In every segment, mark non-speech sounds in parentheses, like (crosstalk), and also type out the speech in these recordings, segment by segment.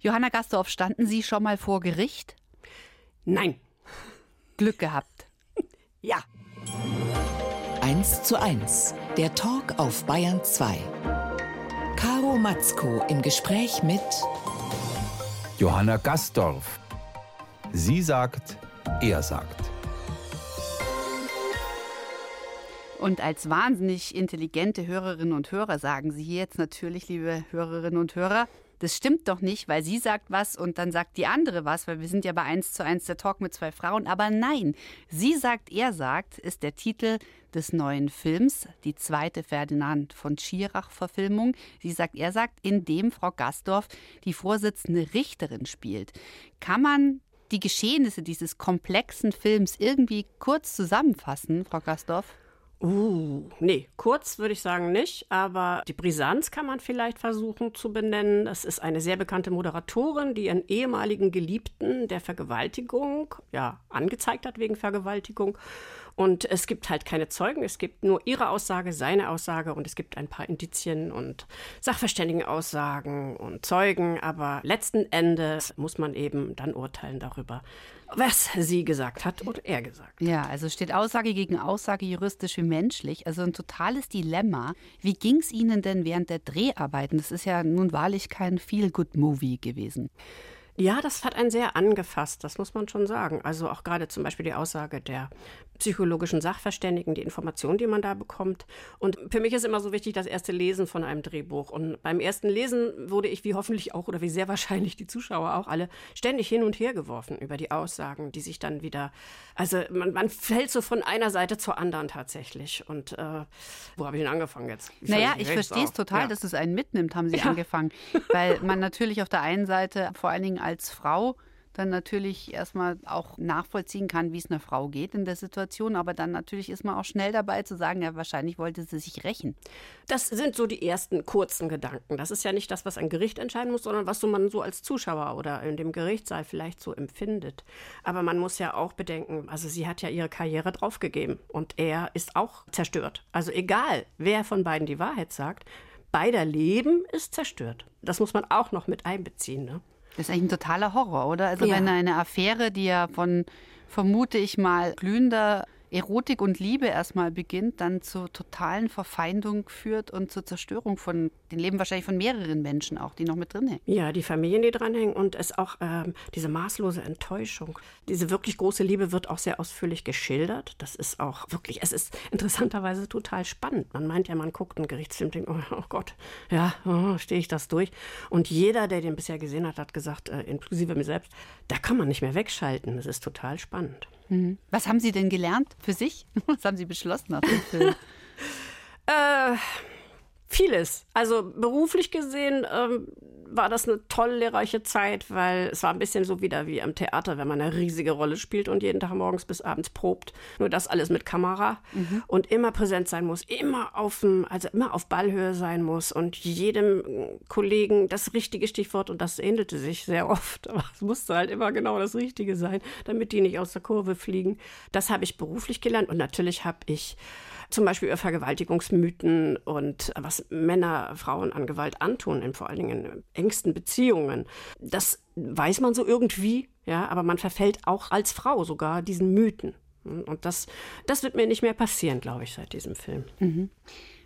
Johanna Gastorf, standen Sie schon mal vor Gericht? Nein. Glück gehabt. (laughs) Ja. 1 zu 1. Der Talk auf Bayern 2. Caro Matzko im Gespräch mit Johanna Gastorf. Sie sagt, er sagt. Und als wahnsinnig intelligente Hörerinnen und Hörer sagen Sie hier jetzt natürlich, liebe Hörerinnen und Hörer, das stimmt doch nicht, weil sie sagt was und dann sagt die andere was, weil wir sind ja bei 1 zu 1 der Talk mit zwei Frauen. Aber nein, sie sagt, er sagt, ist der Titel des neuen Films, die zweite Ferdinand von Schirach-Verfilmung. Sie sagt, er sagt, in dem Frau Gastorf die Vorsitzende Richterin spielt. Kann man die Geschehnisse dieses komplexen Films irgendwie kurz zusammenfassen, Frau Gastorf? Uh, nee, kurz würde ich sagen nicht, aber die Brisanz kann man vielleicht versuchen zu benennen. Das ist eine sehr bekannte Moderatorin, die ihren ehemaligen Geliebten der Vergewaltigung, ja, angezeigt hat wegen Vergewaltigung und es gibt halt keine Zeugen, es gibt nur ihre Aussage, seine Aussage und es gibt ein paar Indizien und Sachverständigenaussagen und Zeugen, aber letzten Endes muss man eben dann urteilen darüber, was sie gesagt hat oder er gesagt. Ja, also steht Aussage gegen Aussage juristisch wie menschlich, also ein totales Dilemma. Wie ging es Ihnen denn während der Dreharbeiten? Das ist ja nun wahrlich kein Feel-Good-Movie gewesen. Ja, das hat einen sehr angefasst, das muss man schon sagen. Also auch gerade zum Beispiel die Aussage der psychologischen Sachverständigen, die Informationen, die man da bekommt. Und für mich ist immer so wichtig das erste Lesen von einem Drehbuch. Und beim ersten Lesen wurde ich, wie hoffentlich auch oder wie sehr wahrscheinlich die Zuschauer auch alle, ständig hin und her geworfen über die Aussagen, die sich dann wieder, also man, man fällt so von einer Seite zur anderen tatsächlich. Und äh, wo habe ich denn angefangen jetzt? Wie naja, ich verstehe es total, ja. dass es einen mitnimmt, haben Sie ja. angefangen. Weil man natürlich auf der einen Seite vor allen Dingen als Frau dann natürlich erstmal auch nachvollziehen kann, wie es einer Frau geht in der Situation. Aber dann natürlich ist man auch schnell dabei zu sagen, ja, wahrscheinlich wollte sie sich rächen. Das sind so die ersten kurzen Gedanken. Das ist ja nicht das, was ein Gericht entscheiden muss, sondern was so man so als Zuschauer oder in dem Gerichtssaal vielleicht so empfindet. Aber man muss ja auch bedenken, also sie hat ja ihre Karriere draufgegeben und er ist auch zerstört. Also egal, wer von beiden die Wahrheit sagt, beider Leben ist zerstört. Das muss man auch noch mit einbeziehen. Ne? Das ist eigentlich ein totaler Horror, oder? Also ja. wenn eine Affäre, die ja von, vermute ich mal, glühender Erotik und Liebe erstmal beginnt, dann zur totalen Verfeindung führt und zur Zerstörung von den Leben wahrscheinlich von mehreren Menschen auch, die noch mit drin hängen. Ja, die Familien, die dranhängen und es auch ähm, diese maßlose Enttäuschung. Diese wirklich große Liebe wird auch sehr ausführlich geschildert. Das ist auch wirklich, es ist interessanterweise total spannend. Man meint ja, man guckt einen Gerichtsfilm, denkt, oh, oh Gott, ja, oh, stehe ich das durch. Und jeder, der den bisher gesehen hat, hat gesagt, äh, inklusive mir selbst, da kann man nicht mehr wegschalten. Das ist total spannend. Mhm. Was haben Sie denn gelernt für sich? (laughs) Was haben Sie beschlossen nach dem Film? (laughs) (laughs) äh, vieles. Also beruflich gesehen ähm, war das eine tolle, lehrreiche Zeit, weil es war ein bisschen so wieder wie am Theater, wenn man eine riesige Rolle spielt und jeden Tag morgens bis abends probt. Nur das alles mit Kamera mhm. und immer präsent sein muss, immer auf dem, also immer auf Ballhöhe sein muss und jedem Kollegen das richtige Stichwort und das ähnelte sich sehr oft. (laughs) Aber es musste halt immer genau das Richtige sein, damit die nicht aus der Kurve fliegen. Das habe ich beruflich gelernt und natürlich habe ich zum Beispiel über Vergewaltigungsmythen und was Männer Frauen an Gewalt antun, in vor allen Dingen in engsten Beziehungen. Das weiß man so irgendwie, ja, aber man verfällt auch als Frau sogar diesen Mythen. Und das, das wird mir nicht mehr passieren, glaube ich, seit diesem Film. Mhm.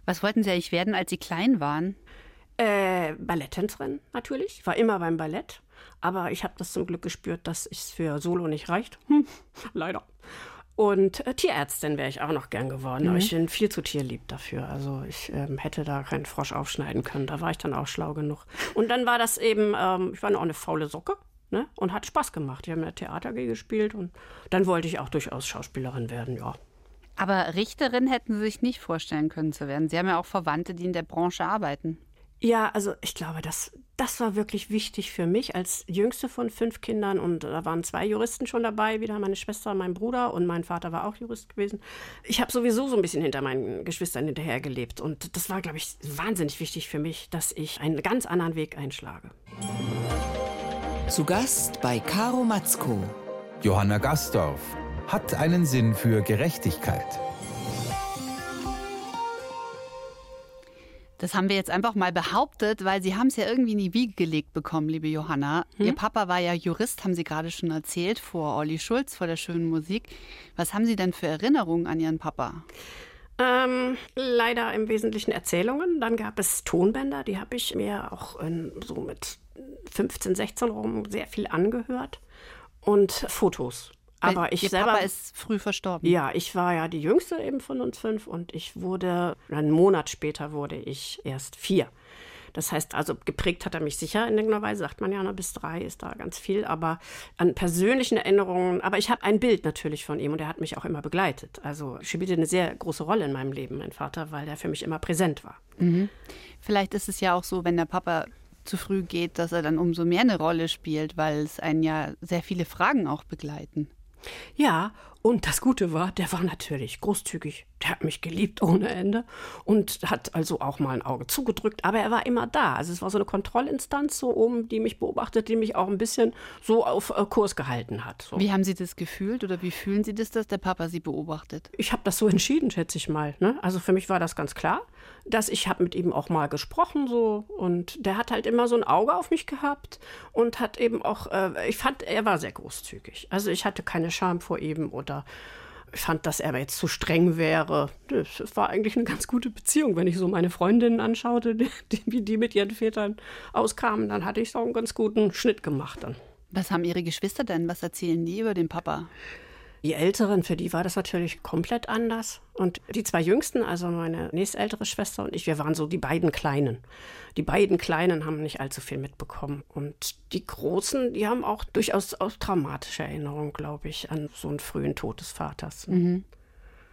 Was wollten Sie eigentlich werden, als Sie klein waren? Äh, Balletttänzerin natürlich. Ich war immer beim Ballett. Aber ich habe das zum Glück gespürt, dass es für Solo nicht reicht. Hm, (laughs) leider. Und äh, Tierärztin wäre ich auch noch gern geworden, mhm. aber ich bin viel zu tierlieb dafür. Also ich ähm, hätte da keinen Frosch aufschneiden können. Da war ich dann auch schlau genug. Und dann war das eben, ähm, ich war noch eine faule Socke. Ne? Und hat Spaß gemacht. Ich habe mir Theater gespielt und dann wollte ich auch durchaus Schauspielerin werden, ja. Aber Richterin hätten Sie sich nicht vorstellen können zu werden. Sie haben ja auch Verwandte, die in der Branche arbeiten. Ja, also ich glaube, das, das war wirklich wichtig für mich als jüngste von fünf Kindern. Und da waren zwei Juristen schon dabei, wieder meine Schwester, mein Bruder und mein Vater war auch Jurist gewesen. Ich habe sowieso so ein bisschen hinter meinen Geschwistern hinterhergelebt. Und das war, glaube ich, wahnsinnig wichtig für mich, dass ich einen ganz anderen Weg einschlage. Zu Gast bei Caro Matzko. Johanna Gastorf hat einen Sinn für Gerechtigkeit. Das haben wir jetzt einfach mal behauptet, weil Sie haben es ja irgendwie in die Wiege gelegt bekommen, liebe Johanna. Hm? Ihr Papa war ja Jurist, haben Sie gerade schon erzählt, vor Olli Schulz, vor der schönen Musik. Was haben Sie denn für Erinnerungen an Ihren Papa? Ähm, leider im Wesentlichen Erzählungen. Dann gab es Tonbänder, die habe ich mir auch in, so mit 15, 16 rum sehr viel angehört. Und Fotos. Aber ich Ihr selber. Papa ist früh verstorben. Ja, ich war ja die jüngste eben von uns fünf und ich wurde, einen Monat später wurde ich erst vier. Das heißt also, geprägt hat er mich sicher in irgendeiner Weise, sagt man ja, ne, bis drei ist da ganz viel, aber an persönlichen Erinnerungen, aber ich habe ein Bild natürlich von ihm und er hat mich auch immer begleitet. Also spielte eine sehr große Rolle in meinem Leben, mein Vater, weil er für mich immer präsent war. Mhm. Vielleicht ist es ja auch so, wenn der Papa zu früh geht, dass er dann umso mehr eine Rolle spielt, weil es einen ja sehr viele Fragen auch begleiten. Ja, und das Gute war, der war natürlich großzügig. Der hat mich geliebt ohne Ende und hat also auch mal ein Auge zugedrückt, aber er war immer da. Also es war so eine Kontrollinstanz so oben, die mich beobachtet, die mich auch ein bisschen so auf äh, Kurs gehalten hat. So. Wie haben Sie das gefühlt oder wie fühlen Sie das, dass der Papa Sie beobachtet? Ich habe das so entschieden, schätze ich mal. Ne? Also für mich war das ganz klar, dass ich habe mit ihm auch mal gesprochen so und der hat halt immer so ein Auge auf mich gehabt und hat eben auch, äh, ich fand, er war sehr großzügig. Also ich hatte keine Scham vor ihm oder ich fand, dass er jetzt zu streng wäre. Das war eigentlich eine ganz gute Beziehung. Wenn ich so meine Freundinnen anschaute, (laughs) die, wie die mit ihren Vätern auskamen, dann hatte ich so einen ganz guten Schnitt gemacht dann. Was haben Ihre Geschwister denn? Was erzählen die über den Papa? Die Älteren, für die war das natürlich komplett anders. Und die zwei Jüngsten, also meine nächstältere Schwester und ich, wir waren so die beiden Kleinen. Die beiden Kleinen haben nicht allzu viel mitbekommen. Und die Großen, die haben auch durchaus auch traumatische Erinnerungen, glaube ich, an so einen frühen Tod des Vaters. Mhm.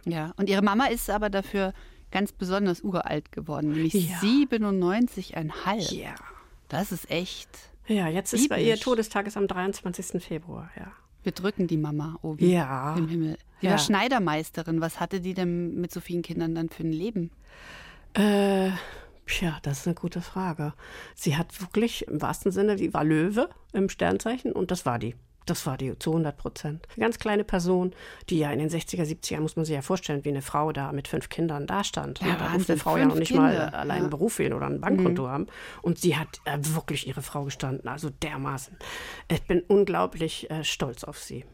Ja, und ihre Mama ist aber dafür ganz besonders uralt geworden, nämlich ja. 97,5. Ja. Das ist echt. Ja, jetzt ist bei ihr Todestag ist am 23. Februar, ja. Wir drücken die Mama oben ja. im Himmel. Die ja. war Schneidermeisterin. Was hatte die denn mit so vielen Kindern dann für ein Leben? Äh, ja, das ist eine gute Frage. Sie hat wirklich im wahrsten Sinne, die war Löwe im Sternzeichen und das war die. Das war die zu 100 Prozent. Eine ganz kleine Person, die ja in den 60er, 70er, muss man sich ja vorstellen, wie eine Frau da mit fünf Kindern da stand. Ja, da durfte eine Frau ja noch nicht Kinder. mal allein ja. einen Beruf wählen oder ein Bankkonto mhm. haben. Und sie hat äh, wirklich ihre Frau gestanden, also dermaßen. Ich bin unglaublich äh, stolz auf sie.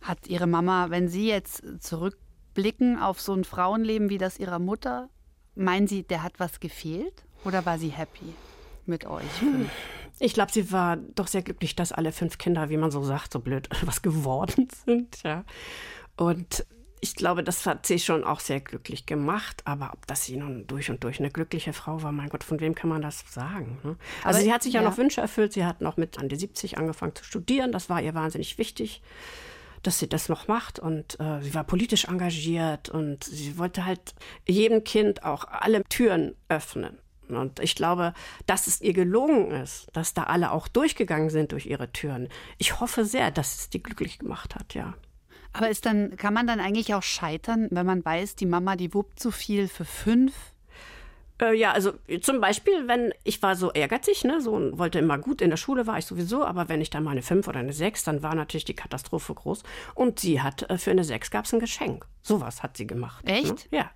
Hat Ihre Mama, wenn Sie jetzt zurückblicken auf so ein Frauenleben wie das Ihrer Mutter, meinen Sie, der hat was gefehlt? Oder war sie happy mit euch? Hm. Ich glaube, sie war doch sehr glücklich, dass alle fünf Kinder, wie man so sagt, so blöd (laughs) was geworden sind. Ja. Und ich glaube, das hat sie schon auch sehr glücklich gemacht. Aber ob das sie nun durch und durch eine glückliche Frau war, mein Gott, von wem kann man das sagen? Ne? Also aber, sie hat sich ja, ja, noch Wünsche erfüllt. Sie hat noch mit an die 70 angefangen zu studieren. Das war ihr wahnsinnig wichtig, dass sie das noch macht. Und äh, sie war politisch engagiert und sie wollte halt jedem Kind auch alle Türen öffnen. Und ich glaube, dass es ihr gelungen ist, dass da alle auch durchgegangen sind durch ihre Türen. Ich hoffe sehr, dass es die glücklich gemacht hat, ja. Aber ist dann, kann man dann eigentlich auch scheitern, wenn man weiß, die Mama, die wuppt so viel für fünf? Äh, ja, also zum Beispiel, wenn ich war so ehrgeizig, ne, so und wollte immer gut in der Schule war ich sowieso, aber wenn ich dann mal eine fünf oder eine sechs, dann war natürlich die Katastrophe groß. Und sie hat äh, für eine sechs gab es ein Geschenk. Sowas hat sie gemacht. Echt? Ne? Ja.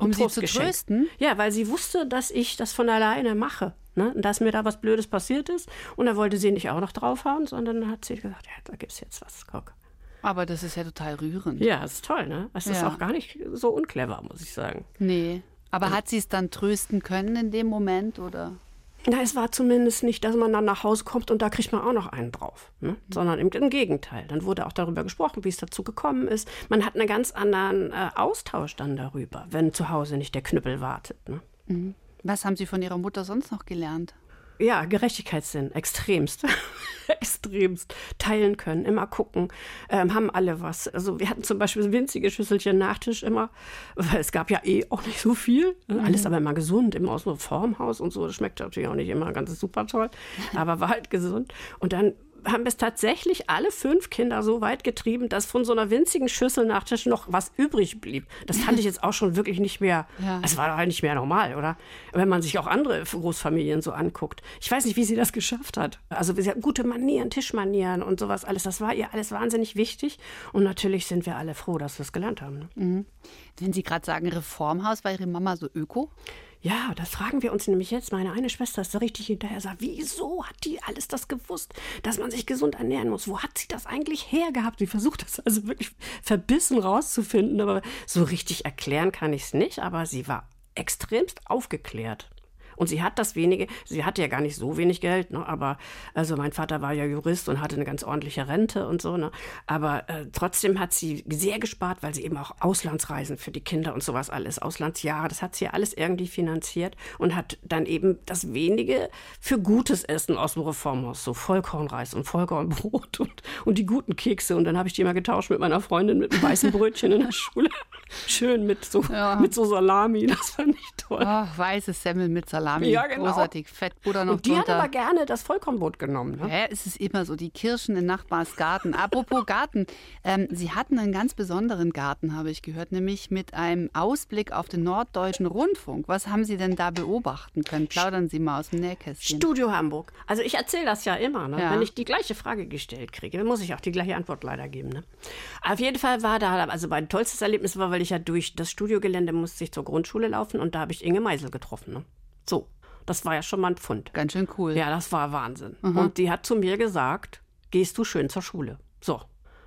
Um sie zu trösten? Ja, weil sie wusste, dass ich das von alleine mache. Ne? Und dass mir da was Blödes passiert ist. Und da wollte sie nicht auch noch draufhauen, sondern hat sie gesagt, ja, da gibt es jetzt was, guck. Aber das ist ja total rührend. Ja, das ist toll, ne? Es ja. ist auch gar nicht so unclever, muss ich sagen. Nee. Aber ja. hat sie es dann trösten können in dem Moment, oder? Na, es war zumindest nicht, dass man dann nach Hause kommt und da kriegt man auch noch einen drauf, ne? mhm. sondern im, im, Gegenteil. Dann wurde auch darüber gesprochen, wie es dazu gekommen ist. Man hat einen ganz anderen äh, Austausch dann darüber, wenn zu Hause nicht der Knüppel wartet. Ne? Mhm. Was haben Sie von Ihrer Mutter sonst noch gelernt? Ja, Gerechtigkeitssinn, extremst. (laughs) extremst. Teilen können, immer gucken, ähm, haben alle was. Also wir hatten zum Beispiel winzige Schüsselchen Nachtisch immer, weil es gab ja eh auch nicht so viel. Ne? Mhm. Alles aber immer gesund, immer aus so Formhaus und so. Das schmeckt natürlich auch nicht immer ganz super toll, (laughs) aber war halt gesund. Und dann haben es tatsächlich alle fünf Kinder so weit getrieben, dass von so einer winzigen Schüssel Nachtisch noch was übrig blieb. Das fand ich (laughs) jetzt auch schon wirklich nicht mehr, ja. es war doch halt nicht mehr normal, oder? Wenn man sich auch andere Großfamilien so anguckt. Ich weiß nicht, wie sie das geschafft hat. Also sie hat gute Manieren, Tischmanieren und sowas alles. Das war ihr alles wahnsinnig wichtig. Und natürlich sind wir alle froh, dass wir es gelernt haben. Ne? Mhm. Wenn Sie gerade sagen Reformhaus, war Ihre Mama so öko? Ja, das fragen wir uns nämlich jetzt. Meine eine Schwester ist da richtig hinterher, sagt, wieso hat die alles das gewusst, dass man sich gesund ernähren muss? Wo hat sie das eigentlich hergehabt? Sie versucht das also wirklich verbissen rauszufinden, aber so richtig erklären kann ich es nicht. Aber sie war extremst aufgeklärt. Und sie hat das wenige, sie hatte ja gar nicht so wenig Geld, ne? aber also mein Vater war ja Jurist und hatte eine ganz ordentliche Rente und so, ne? Aber äh, trotzdem hat sie sehr gespart, weil sie eben auch Auslandsreisen für die Kinder und sowas alles, Auslandsjahre, das hat sie alles irgendwie finanziert und hat dann eben das wenige für gutes Essen aus dem Reformhaus, so Vollkornreis und Vollkornbrot und, und die guten Kekse. Und dann habe ich die mal getauscht mit meiner Freundin mit einem weißen Brötchen in der Schule. Schön mit so, ja. mit so Salami, das fand ich toll. Oh, weißes Semmel mit Salami, ja, genau. großartig, Fettbutter noch Und die drunter. hat aber gerne das Vollkornbrot genommen. Ne? Ja, es ist immer so, die Kirschen in Nachbars Garten. Apropos Garten, ähm, Sie hatten einen ganz besonderen Garten, habe ich gehört, nämlich mit einem Ausblick auf den Norddeutschen Rundfunk. Was haben Sie denn da beobachten können? Plaudern Sie mal aus dem Nähkästchen. Studio Hamburg. Also ich erzähle das ja immer. Ne? Ja. Wenn ich die gleiche Frage gestellt kriege, dann muss ich auch die gleiche Antwort leider geben. Ne? Auf jeden Fall war da, also mein tollstes Erlebnis war, weil ich ja durch das Studiogelände musste ich zur Grundschule laufen und da habe ich Inge Meisel getroffen. Ne? So, das war ja schon mal ein Pfund. Ganz schön cool. Ja, das war Wahnsinn. Mhm. Und die hat zu mir gesagt, gehst du schön zur Schule. So,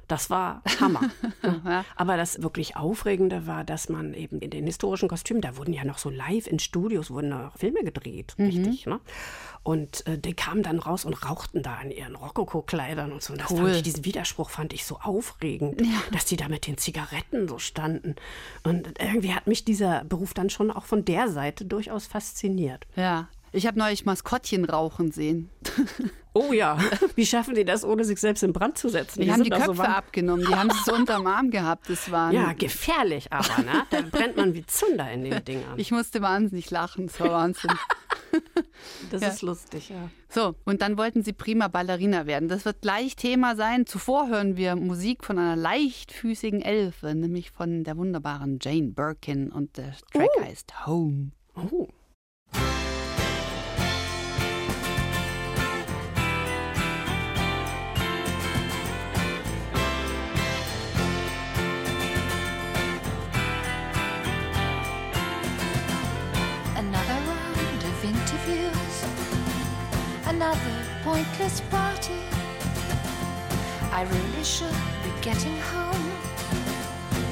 das war Hammer. (laughs) ja. Aber das wirklich Aufregende war, dass man eben in den historischen Kostümen, da wurden ja noch so live in Studios, wurden noch Filme gedreht, mhm. richtig, ne? Und äh, die kamen dann raus und rauchten da in ihren Rokoko-Kleidern und so. Und das cool. fand ich, diesen Widerspruch fand ich so aufregend, ja. dass die da mit den Zigaretten so standen. Und irgendwie hat mich dieser Beruf dann schon auch von der Seite durchaus fasziniert. Ja, ich habe neulich Maskottchen rauchen sehen. (laughs) Oh ja, wie schaffen die das, ohne sich selbst in Brand zu setzen? Die, die haben die Köpfe so abgenommen, die haben es so unterm Arm gehabt. Das war ja, gefährlich aber, ne? Da brennt man wie Zunder in den Dingern. Ich musste wahnsinnig lachen, das war Wahnsinn. (laughs) Das ja. ist lustig, ja. So, und dann wollten sie prima Ballerina werden. Das wird gleich Thema sein. Zuvor hören wir Musik von einer leichtfüßigen Elfe, nämlich von der wunderbaren Jane Birkin und der Track oh. heißt Home. Oh. Pointless party. I really should be getting home.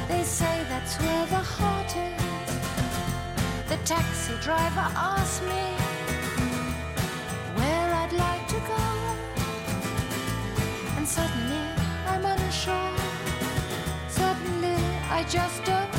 They say that's where the heart is. The taxi driver asked me where I'd like to go. And suddenly I'm unsure. Suddenly I just don't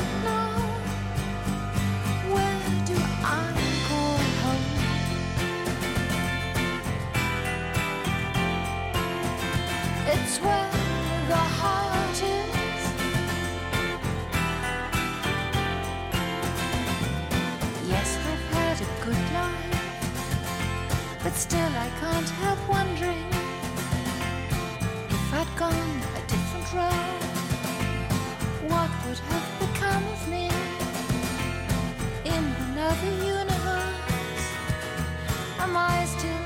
still I can't help wondering if I'd gone a different road, what would have become of me in another universe? Am I still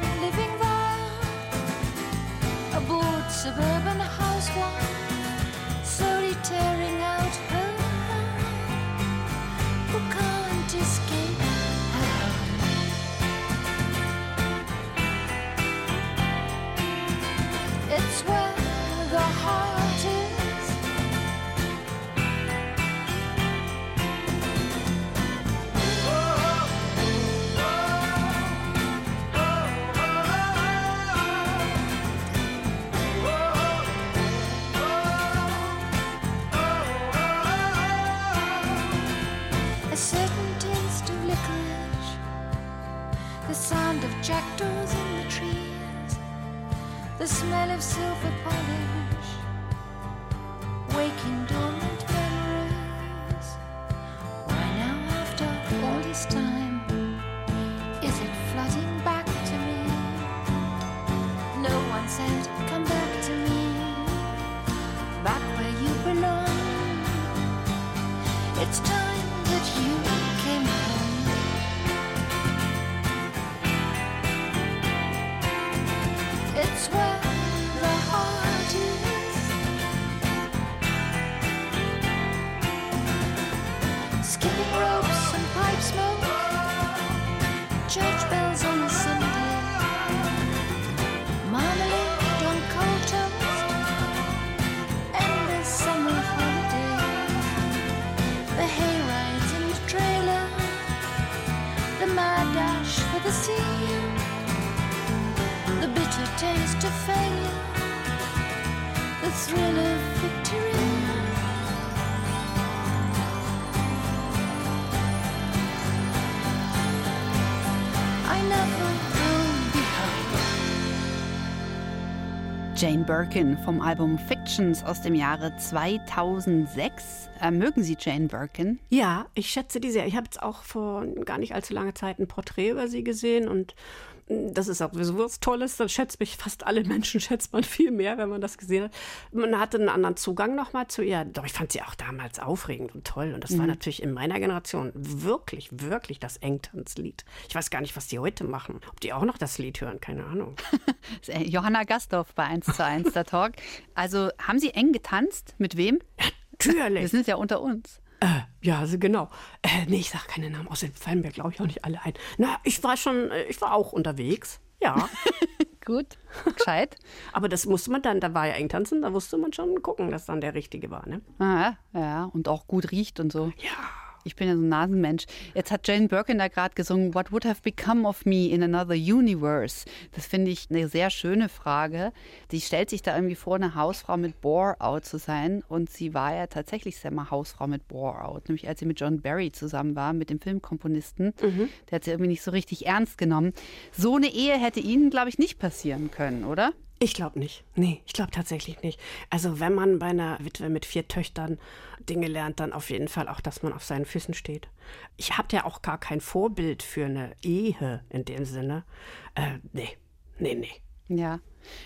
suburban housewife, slowly tearing out her hair, who can't escape. It's where the smell of silver polish, waking dormant memories. Why now, after all this time, is it flooding back to me? No one said, Come back to me, back where you belong. It's time Birkin vom Album Fictions aus dem Jahre 2006. Äh, mögen Sie Jane Birkin? Ja, ich schätze die sehr. Ich habe jetzt auch vor gar nicht allzu langer Zeit ein Porträt über sie gesehen und das ist auch so was Tolles. Dann schätzt mich fast alle Menschen, (laughs) schätzt man viel mehr, wenn man das gesehen hat. Man hatte einen anderen Zugang nochmal zu ihr. Doch ich fand sie auch damals aufregend und toll. Und das war natürlich in meiner Generation wirklich, wirklich das Engtanzlied. Ich weiß gar nicht, was die heute machen. Ob die auch noch das Lied hören, keine Ahnung. (laughs) Äh, Johanna Gastorf bei 1 zu 1 der Talk. Also haben Sie eng getanzt? Mit wem? Wir Natürlich. sind ja unter uns. Äh, ja, also genau. Äh, nee, ich sag keine Namen. Außerdem fallen mir, glaube ich, auch nicht alle ein. Na, ich war schon, äh, ich war auch unterwegs. Ja. (laughs) Gut, gescheit. Aber das musste man dann, da war ja eng tanzen, da musste man schon gucken, dass dann der Richtige war, ne? Ah, ja, und auch gut riecht und so. Ja. Ich bin ja so ein Nasenmensch. Jetzt hat Jane Birkin da gerade gesungen, What would have become of me in another universe? Das finde ich eine sehr schöne Frage. Sie stellt sich da irgendwie vor, eine Hausfrau mit Bore-out zu sein. Und sie war ja tatsächlich selber Hausfrau mit Bore-out. Nämlich als sie mit John Barry zusammen war, mit dem Filmkomponisten. Der hat sie irgendwie nicht so richtig ernst genommen. So eine Ehe hätte ihnen, glaube ich, nicht passieren können, oder? Ich glaube nicht. Nee, ich glaube tatsächlich nicht. Also wenn man bei einer Witwe mit vier Töchtern Dinge lernt, dann auf jeden Fall auch, dass man auf seinen Füßen steht. Ich habe ja auch gar kein Vorbild für eine Ehe in dem Sinne. Äh, nee, nee, nee. Ja.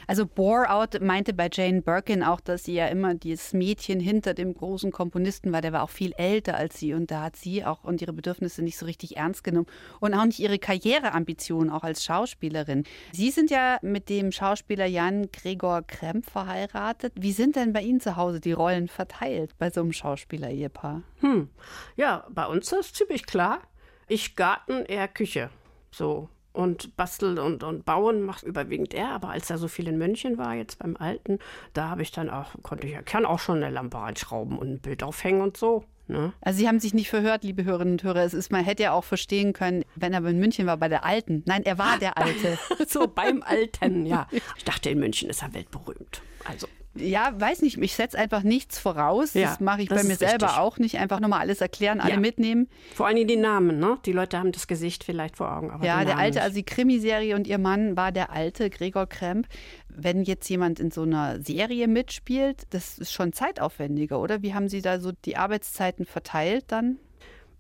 Also Bore-out meinte bei Jane Birkin auch, dass sie ja immer dieses Mädchen hinter dem großen Komponisten war. Der war auch viel älter als sie und da hat sie auch und ihre Bedürfnisse nicht so richtig ernst genommen und auch nicht ihre Karriereambitionen auch als Schauspielerin. Sie sind ja mit dem Schauspieler Jan Gregor Kremp verheiratet. Wie sind denn bei Ihnen zu Hause die Rollen verteilt bei so einem Schauspieler-Ehepaar? Hm. Ja, bei uns ist ziemlich klar. Ich Garten, er Küche. So. Und Basteln und, und Bauen macht überwiegend er, aber als er so viel in München war, jetzt beim Alten, da habe ich dann auch, konnte ich, kann auch schon eine Lampe einschrauben und ein Bild aufhängen und so. Ne? Also Sie haben sich nicht verhört, liebe Hörerinnen und Hörer. Es ist, man hätte ja auch verstehen können, wenn er in München war bei der Alten. Nein, er war der Alte. (laughs) so beim Alten, ja. Ich dachte, in München ist er weltberühmt. Also. Ja, weiß nicht, ich setze einfach nichts voraus. Ja, das mache ich das bei mir selber richtig. auch nicht. Einfach nochmal alles erklären, alle Ja. mitnehmen. Vor allem die Namen, ne? Die Leute haben das Gesicht vielleicht vor Augen, aber ja, der alte, nicht. also die Krimiserie und ihr Mann war der alte Gregor Kremp. Wenn jetzt jemand in so einer Serie mitspielt, das ist schon zeitaufwendiger, oder? Wie haben Sie da so die Arbeitszeiten verteilt dann?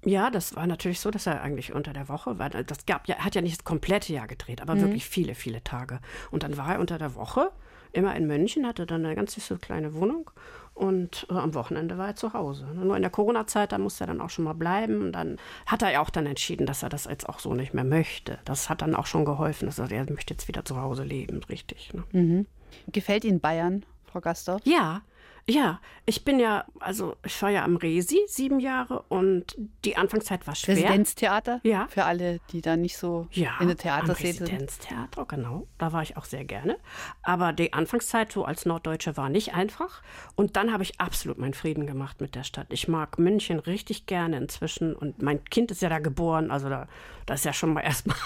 Ja, das war natürlich so, dass er eigentlich unter der Woche war. Das gab ja, er hat ja nicht das komplette Jahr gedreht, Mhm. aber wirklich viele, viele Tage. Und dann war er unter der Woche immer in München, hatte dann eine ganz süße kleine Wohnung und äh, am Wochenende war er zu Hause. Nur in der Corona-Zeit, da musste er dann auch schon mal bleiben. Und dann hat er ja auch dann entschieden, dass er das jetzt auch so nicht mehr möchte. Das hat dann auch schon geholfen. dass er, er möchte jetzt wieder zu Hause leben, richtig. Ne? Gefällt Ihnen Bayern, Frau Gastor? Ja, ja. Ich bin ja, also ich war ja am Resi sieben Jahre und die Anfangszeit war schwer. Residenztheater? Ja. Für alle, die da nicht so Ja, in der Theaterszene sind. Residenztheater, genau. Da war ich auch sehr gerne. Aber die Anfangszeit so als Norddeutsche war nicht einfach. Und dann habe ich absolut meinen Frieden gemacht mit der Stadt. Ich mag München richtig gerne inzwischen. Und mein Kind ist ja da geboren. Also da, das ist ja schon mal (laughs) erstmal.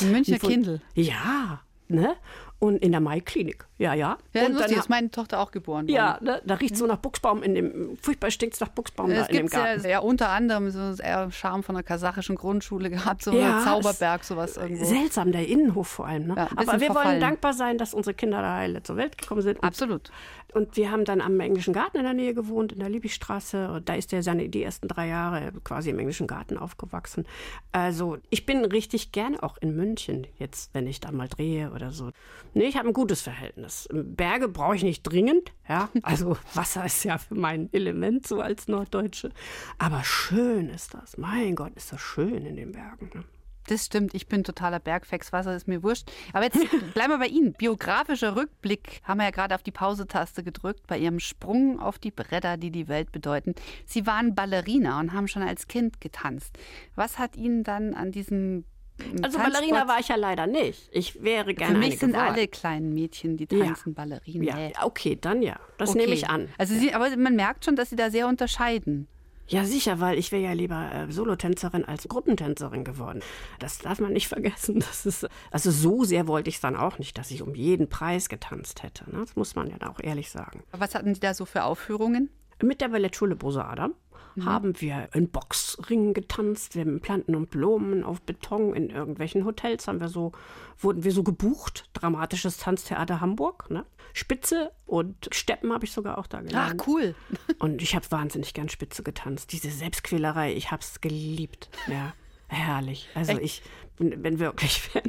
Ein Münchner Kindl. Ja, ne? Und in der Maiklinik. Ja, ja. Ja, und dann, ist meine Tochter auch geboren worden. ja, ne, da riecht so nach Buchsbaum in dem, furchtbar stinkt es nach Buchsbaum da Es in dem gibt ja, Garten. ja unter anderem so eher Charme von der kasachischen Grundschule gehabt, so Ja, Zauberberg, sowas irgendwo. Seltsam, der Innenhof vor allem. Ne? Ja, Aber wir wollen verfallen. dankbar sein, dass unsere Kinder da heile zur Welt gekommen sind. Und Absolut. Und wir haben dann am Englischen Garten in der Nähe gewohnt, in der Liebigstraße. Und da ist er seine, die ersten drei Jahre quasi im Englischen Garten aufgewachsen. Also ich bin richtig gerne auch in München, jetzt, wenn ich da mal drehe oder so. Nee, ich habe ein gutes Verhältnis. Berge brauche ich nicht dringend, ja. Also (laughs) Wasser ist ja für mein Element so als Norddeutsche. Aber schön ist das. Mein Gott, ist das schön in den Bergen. Ne? Das stimmt, ich bin totaler Bergfex, Wasser ist mir wurscht. Aber jetzt (laughs) bleiben wir bei Ihnen. Biografischer Rückblick haben wir ja gerade auf die Pause-Taste gedrückt, bei Ihrem Sprung auf die Bretter, die die Welt bedeuten. Sie waren Ballerina und haben schon als Kind getanzt. Was hat Ihnen dann an diesem Also Tanzsport- Ballerina war ich ja leider nicht. Ich wäre gerne Für mich sind geworden. alle kleinen Mädchen, die Ja. tanzen, Ballerinen. Ja, okay, dann ja. Das Okay. nehme ich an. Also Sie, aber man merkt schon, dass Sie da sehr unterscheiden. Ja, sicher, weil ich wäre ja lieber äh, Solotänzerin als Gruppentänzerin geworden. Das darf man nicht (laughs) vergessen. Das ist, also so sehr wollte ich es dann auch nicht, dass ich um jeden Preis getanzt hätte. Ne? Das muss man ja auch ehrlich sagen. Was hatten Sie da so für Aufführungen? Mit der Ballettschule Bose Adam haben wir in Boxringen getanzt, wir haben Planten und Blumen auf Beton in irgendwelchen Hotels haben wir so wurden wir so gebucht. Dramatisches Tanztheater Hamburg, ne? Spitze und Steppen habe ich sogar auch da Ach, gelernt. cool. (laughs) Und ich habe wahnsinnig gern Spitze getanzt. Diese Selbstquälerei, ich habe es geliebt. Ja, herrlich. Also Echt? ich bin, bin wirklich (laughs) Fan.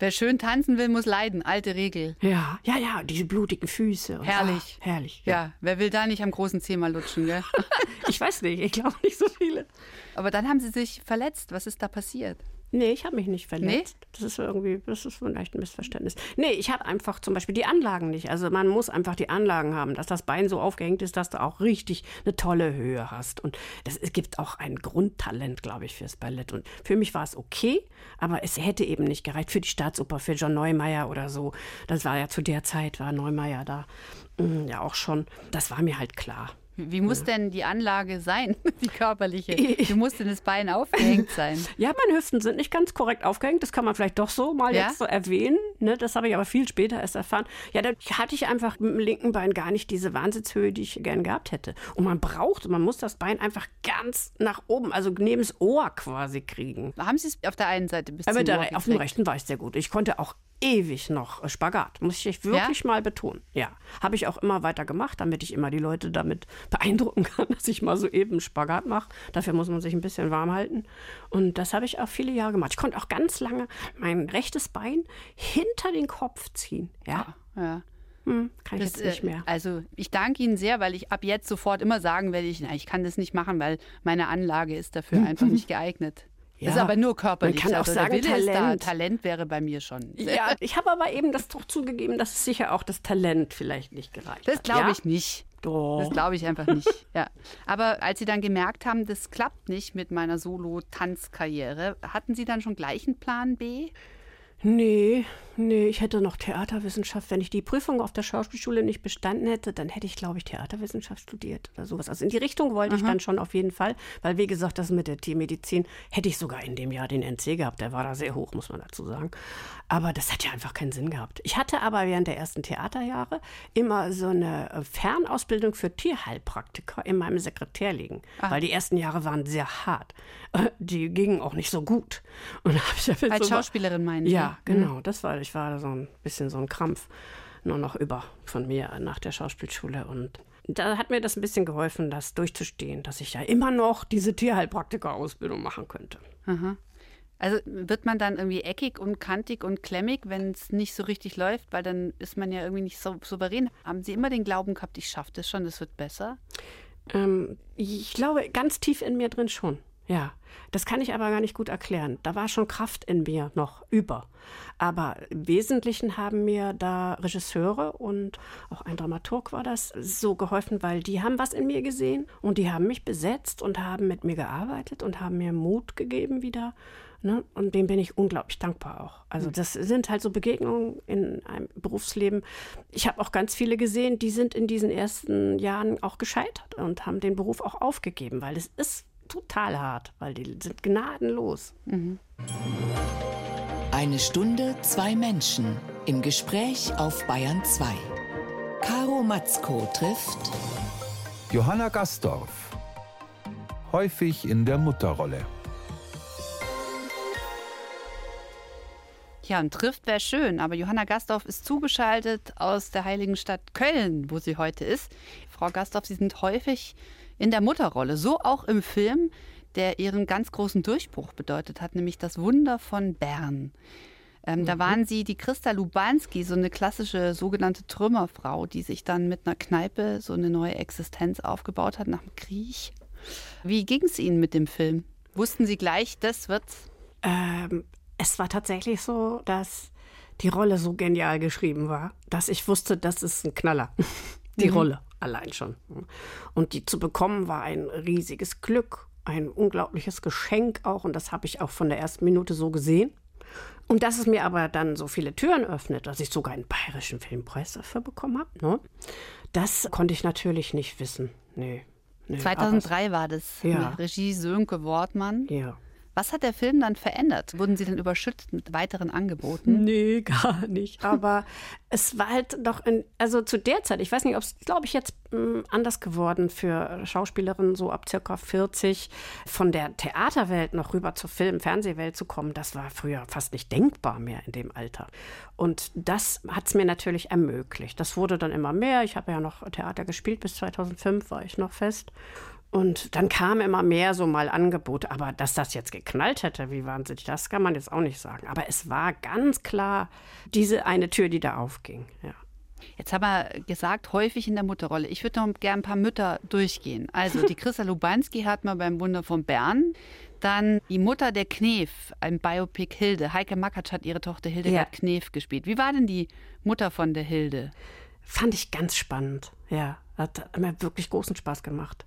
Wer schön tanzen will, muss leiden. Alte Regel. Ja, ja, ja, diese blutigen Füße. Herrlich. Ah, herrlich. Ja, wer will da nicht am großen Zeh mal lutschen, gell? (laughs) Ich weiß nicht, ich glaube nicht so viele. Aber dann haben Sie sich verletzt. Was ist da passiert? Nee, ich habe mich nicht verletzt. Das ist irgendwie, das ist vielleicht ein Missverständnis. Nee, ich habe einfach zum Beispiel die Anlagen nicht. Also man muss einfach die Anlagen haben, dass das Bein so aufgehängt ist, dass du auch richtig eine tolle Höhe hast. Und das, es gibt auch ein Grundtalent, glaube ich, fürs Ballett. Und für mich war es okay, aber es hätte eben nicht gereicht für die Staatsoper, für John Neumeier oder so. Das war ja zu der Zeit, war Neumeier da mm, ja auch schon. Das war mir halt klar. Wie muss denn die Anlage sein, (laughs) die körperliche? (laughs) Wie muss denn das Bein aufgehängt sein? (laughs) Ja, meine Hüften sind nicht ganz korrekt aufgehängt. Das kann man vielleicht doch so mal Ja? jetzt so erwähnen. Ne? Das habe ich aber viel später erst erfahren. Ja, da hatte ich einfach mit dem linken Bein gar nicht diese Wahnsinnshöhe, die ich gern gehabt hätte. Und man braucht, man muss das Bein einfach ganz nach oben, also neben das Ohr quasi kriegen. Haben Sie es auf der einen Seite bis Aber zum der, Ohr auf dem rechten war ich sehr gut. Ich konnte auch ewig noch äh, Spagat, muss ich wirklich mal betonen. Ja, habe ich auch immer weiter gemacht, damit ich immer die Leute damit (laughs) beeindrucken kann, dass ich mal so eben Spagat mache. Dafür muss man sich ein bisschen warm halten. Und das habe ich auch viele Jahre gemacht. Ich konnte auch ganz lange mein rechtes Bein hinter den Kopf ziehen. Ja, Ja. hm, kann ich Das, jetzt nicht äh, mehr. Also ich danke Ihnen sehr, weil ich ab jetzt sofort immer sagen werde, ich, na, ich kann das nicht machen, weil meine Anlage ist dafür (laughs) einfach nicht geeignet. Das ist Ja, aber nur körperlich. man kann auch also sagen. Talent. Talent wäre bei mir schon. Ja, ich habe aber eben das doch zugegeben, dass es sicher auch das Talent vielleicht nicht gereicht Das hat. glaube ja? ich nicht. Doch. Das glaube ich einfach nicht. (laughs) Ja. Aber als Sie dann gemerkt haben, das klappt nicht mit meiner Solo-Tanzkarriere, hatten Sie dann schon gleich einen Plan B? Nee, nee, ich hätte noch Theaterwissenschaft. Wenn ich die Prüfung auf der Schauspielschule nicht bestanden hätte, dann hätte ich, glaube ich, Theaterwissenschaft studiert oder sowas. Also in die Richtung wollte ich dann schon auf jeden Fall, weil wie gesagt, das mit der Tiermedizin hätte ich sogar in dem Jahr den NC gehabt. Der war da sehr hoch, muss man dazu sagen. Aber das hat ja einfach keinen Sinn gehabt. Ich hatte aber während der ersten Theaterjahre immer so eine äh, Fernausbildung für Tierheilpraktiker in meinem Sekretär liegen, weil die ersten Jahre waren sehr hart. Äh, Die gingen auch nicht so gut. Und ich Als so Schauspielerin meinen Sie? ja, genau. Das war, ich war so ein bisschen so ein Krampf nur noch über von mir nach der Schauspielschule. Und da hat mir das ein bisschen geholfen, das durchzustehen, dass ich ja immer noch diese Tierheilpraktiker-Ausbildung machen könnte. Also wird man dann irgendwie eckig und kantig und klemmig, wenn es nicht so richtig läuft, weil dann ist man ja irgendwie nicht so souverän. Haben Sie immer den Glauben gehabt, ich schaffe das schon, das wird besser? Ähm, ich glaube, ganz tief in mir drin schon. Ja, das kann ich aber gar nicht gut erklären. Da war schon Kraft in mir noch über. Aber im Wesentlichen haben mir da Regisseure und auch ein Dramaturg war das so geholfen, weil die haben was in mir gesehen und die haben mich besetzt und haben mit mir gearbeitet und haben mir Mut gegeben wieder. Ne? Und dem bin ich unglaublich dankbar auch. Also das sind halt so Begegnungen in einem Berufsleben. Ich habe auch ganz viele gesehen, die sind in diesen ersten Jahren auch gescheitert und haben den Beruf auch aufgegeben, weil es ist total hart, weil die sind gnadenlos. Eine Stunde, zwei Menschen im Gespräch auf Bayern 2. Caro Matzko trifft Johanna Gastorf. Häufig in der Mutterrolle. Ja, und trifft wäre schön, aber Johanna Gastorf ist zugeschaltet aus der heiligen Stadt Köln, wo sie heute ist. Frau Gastorf, Sie sind häufig in der Mutterrolle, so auch im Film, der Ihren ganz großen Durchbruch bedeutet hat, nämlich das Wunder von Bern. Ähm, Da waren Sie die Christa Lubanski, so eine klassische sogenannte Trümmerfrau, die sich dann mit einer Kneipe so eine neue Existenz aufgebaut hat nach dem Krieg. Wie ging es Ihnen mit dem Film? Wussten Sie gleich, das wird's? Ähm, es war tatsächlich so, dass die Rolle so genial geschrieben war, dass ich wusste, das ist ein Knaller. (laughs) Die Rolle allein schon. Und die zu bekommen war ein riesiges Glück, ein unglaubliches Geschenk auch. Und das habe ich auch von der ersten Minute so gesehen. Und dass es mir aber dann so viele Türen öffnet, dass ich sogar einen bayerischen Filmpreis dafür bekommen habe, ne? das konnte ich natürlich nicht wissen. Nee. Nee, 2003 war das. Ja. Mit Regie Sönke Wortmann. Ja. Was hat der Film dann verändert? Wurden Sie denn überschüttet mit weiteren Angeboten? (laughs) Nee, gar nicht. Aber es war halt doch, in, also zu der Zeit, ich weiß nicht, ob es, glaube ich, jetzt mh, anders geworden für Schauspielerinnen so ab circa 40, von der Theaterwelt noch rüber zur Film-, Fernsehwelt zu kommen, das war früher fast nicht denkbar mehr in dem Alter. Und das hat es mir natürlich ermöglicht. Das wurde dann immer mehr. Ich habe ja noch Theater gespielt, bis 2005 war ich noch fest. Und dann kam immer mehr so mal Angebote. Aber dass das jetzt geknallt hätte, wie wahnsinnig, das kann man jetzt auch nicht sagen. Aber es war ganz klar diese eine Tür, die da aufging. Ja. Jetzt haben wir gesagt, häufig in der Mutterrolle. Ich würde noch gerne ein paar Mütter durchgehen. Also die Christa Lubanski hat man beim Wunder von Bern. Dann die Mutter der Knef, ein Biopic Hilde. Heike Makatsch hat ihre Tochter Hildegard Ja. Knef gespielt. Wie war denn die Mutter von der Hilde? Fand ich ganz spannend. Ja, hat mir wirklich großen Spaß gemacht.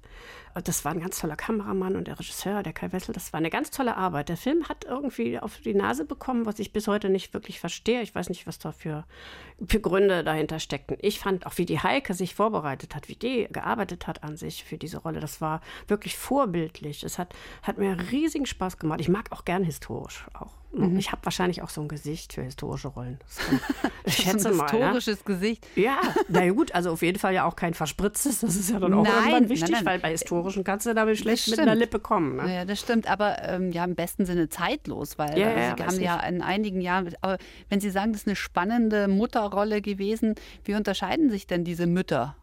Und Das war ein ganz toller Kameramann und der Regisseur, der Kai Wessel. Das war eine ganz tolle Arbeit. Der Film hat irgendwie auf die Nase bekommen, was ich bis heute nicht wirklich verstehe. Ich weiß nicht, was da für, für Gründe dahinter steckten. Ich fand auch, wie die Heike sich vorbereitet hat, wie die gearbeitet hat an sich für diese Rolle. Das war wirklich vorbildlich. Es hat, hat mir riesigen Spaß gemacht. Ich mag auch gern historisch auch. Ich habe wahrscheinlich auch so ein Gesicht für historische Rollen. (laughs) Ich schätze so ein mal. ne? historisches Gesicht. Ja, na gut, also auf jeden Fall ja auch kein verspritztes. Das ist ja dann auch Nein, irgendwann wichtig, nein, nein. weil bei historischen kannst du damit schlecht mit einer Lippe kommen. Ne? Ja, das stimmt, aber ähm, ja im besten Sinne zeitlos, weil Ja, also, ja, Sie haben ja in einigen Jahren, aber wenn Sie sagen, das ist eine spannende Mutterrolle gewesen, wie unterscheiden sich denn diese Mütter?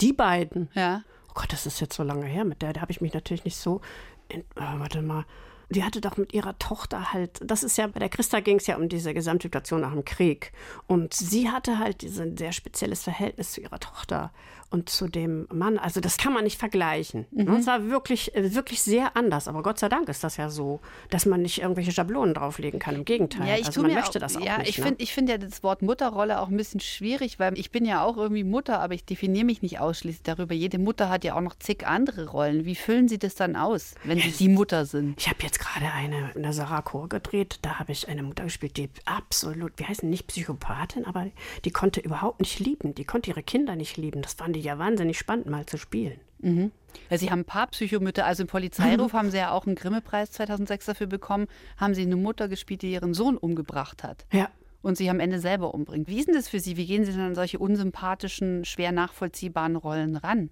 Die beiden. Ja. Oh Gott, das ist jetzt so lange her. Mit der, da habe ich mich natürlich nicht so. In, ah, warte mal. Die hatte doch mit ihrer Tochter halt, das ist ja, bei der Christa ging es ja um diese Gesamtsituation nach dem Krieg. Und sie hatte halt diesen sehr spezielles Verhältnis zu ihrer Tochter und zu dem Mann. Also das kann man nicht vergleichen. Mhm. Es war wirklich, äh, wirklich sehr anders. Aber Gott sei Dank ist das ja so, dass man nicht irgendwelche Schablonen drauflegen kann. Im Gegenteil. Ja, ich also man möchte auch, das auch ja, nicht. ich ne? finde ich find ja das Wort Mutterrolle auch ein bisschen schwierig, weil ich bin ja auch irgendwie Mutter, aber ich definiere mich nicht ausschließlich darüber. Jede Mutter hat ja auch noch zig andere Rollen. Wie füllen Sie das dann aus, wenn Sie die Mutter sind? Ich habe jetzt gerade eine in der Sarah Chor gedreht. Da habe ich eine Mutter gespielt, die absolut, wie heißen nicht Psychopathin, aber die konnte überhaupt nicht lieben. Die konnte ihre Kinder nicht lieben. Das fand ich ja wahnsinnig spannend, mal zu spielen. Ja, Sie haben ein paar Psychomütter. Also im Polizeiruf (laughs) haben Sie ja auch einen Grimme-Preis 2006 dafür bekommen. Haben Sie eine Mutter gespielt, die ihren Sohn umgebracht hat Ja. und sich am Ende selber umbringt. Wie ist denn das für Sie? Wie gehen Sie denn an solche unsympathischen, schwer nachvollziehbaren Rollen ran?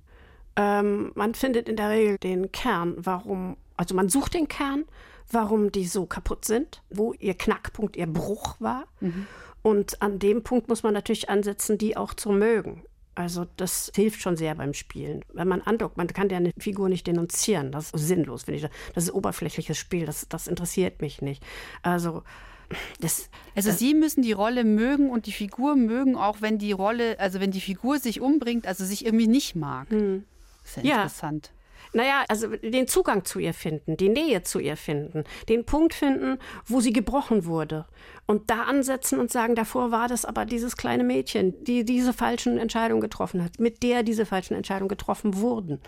Ähm, man findet in der Regel den Kern, warum, also man sucht den Kern, warum die so kaputt sind, wo ihr Knackpunkt, ihr Bruch war. Und an dem Punkt muss man natürlich ansetzen, die auch zu mögen. Also das hilft schon sehr beim Spielen. Wenn man andockt, man kann ja eine Figur nicht denunzieren. Das ist sinnlos, finde ich. Das ist oberflächliches Spiel. Das, das interessiert mich nicht. Also das, Also Sie müssen die Rolle mögen und die Figur mögen, auch wenn die Rolle, also wenn die Figur sich umbringt, also sich irgendwie nicht mag. Das ist ja, Ja. interessant. Naja, also den Zugang zu ihr finden, die Nähe zu ihr finden, den Punkt finden, wo sie gebrochen wurde. Und da ansetzen und sagen, davor war das aber dieses kleine Mädchen, die diese falschen Entscheidungen getroffen hat, mit der diese falschen Entscheidungen getroffen wurden.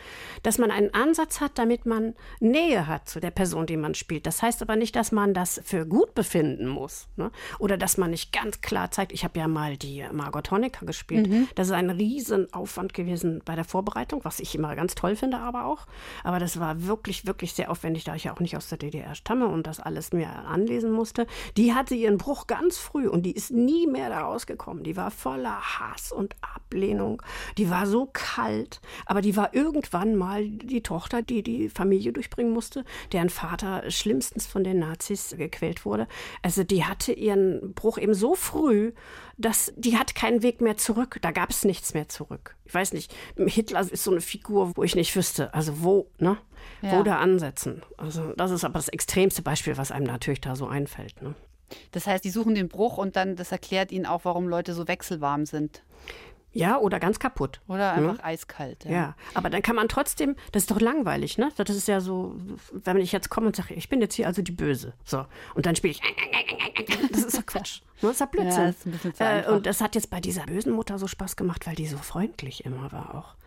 Dass man einen Ansatz hat, damit man Nähe hat zu der Person, die man spielt. Das heißt aber nicht, dass man das für gut befinden muss. Ne? Oder dass man nicht ganz klar zeigt, ich habe ja mal die Margot Honecker gespielt. Das ist ein Riesenaufwand gewesen bei der Vorbereitung, was ich immer ganz toll finde, aber auch. Aber das war wirklich, wirklich sehr aufwendig, da ich ja auch nicht aus der DDR stamme und das alles mir anlesen musste. Die hatte ihren Bruch ganz früh und die ist nie mehr da rausgekommen. Die war voller Hass und Ablehnung. Die war so kalt, aber die war irgendwann mal die Tochter, die die Familie durchbringen musste, deren Vater schlimmstens von den Nazis gequält wurde. Also die hatte ihren Bruch eben so früh, dass die hat keinen Weg mehr zurück. Da gab es nichts mehr zurück. Ich weiß nicht, Hitler ist so eine Figur, wo ich nicht wüsste, also wo, ne? Ja. Wo da ansetzen. Also das ist aber das extremste Beispiel, was einem natürlich da so einfällt. Ne? Das heißt, die suchen den Bruch und dann, das erklärt ihnen auch, warum Leute so wechselwarm sind. Ja, oder ganz kaputt. Oder einfach eiskalt. Ja, aber dann kann man trotzdem, das ist doch langweilig, ne? Das ist ja so, wenn ich jetzt komme und sage, ich bin jetzt hier also die Böse. So. Und dann spiele ich. Das ist doch Quatsch. Ne? Das ist doch Blödsinn. Ja, das ist ein zu äh, und das hat jetzt bei dieser bösen Mutter so Spaß gemacht, weil die so freundlich immer war auch.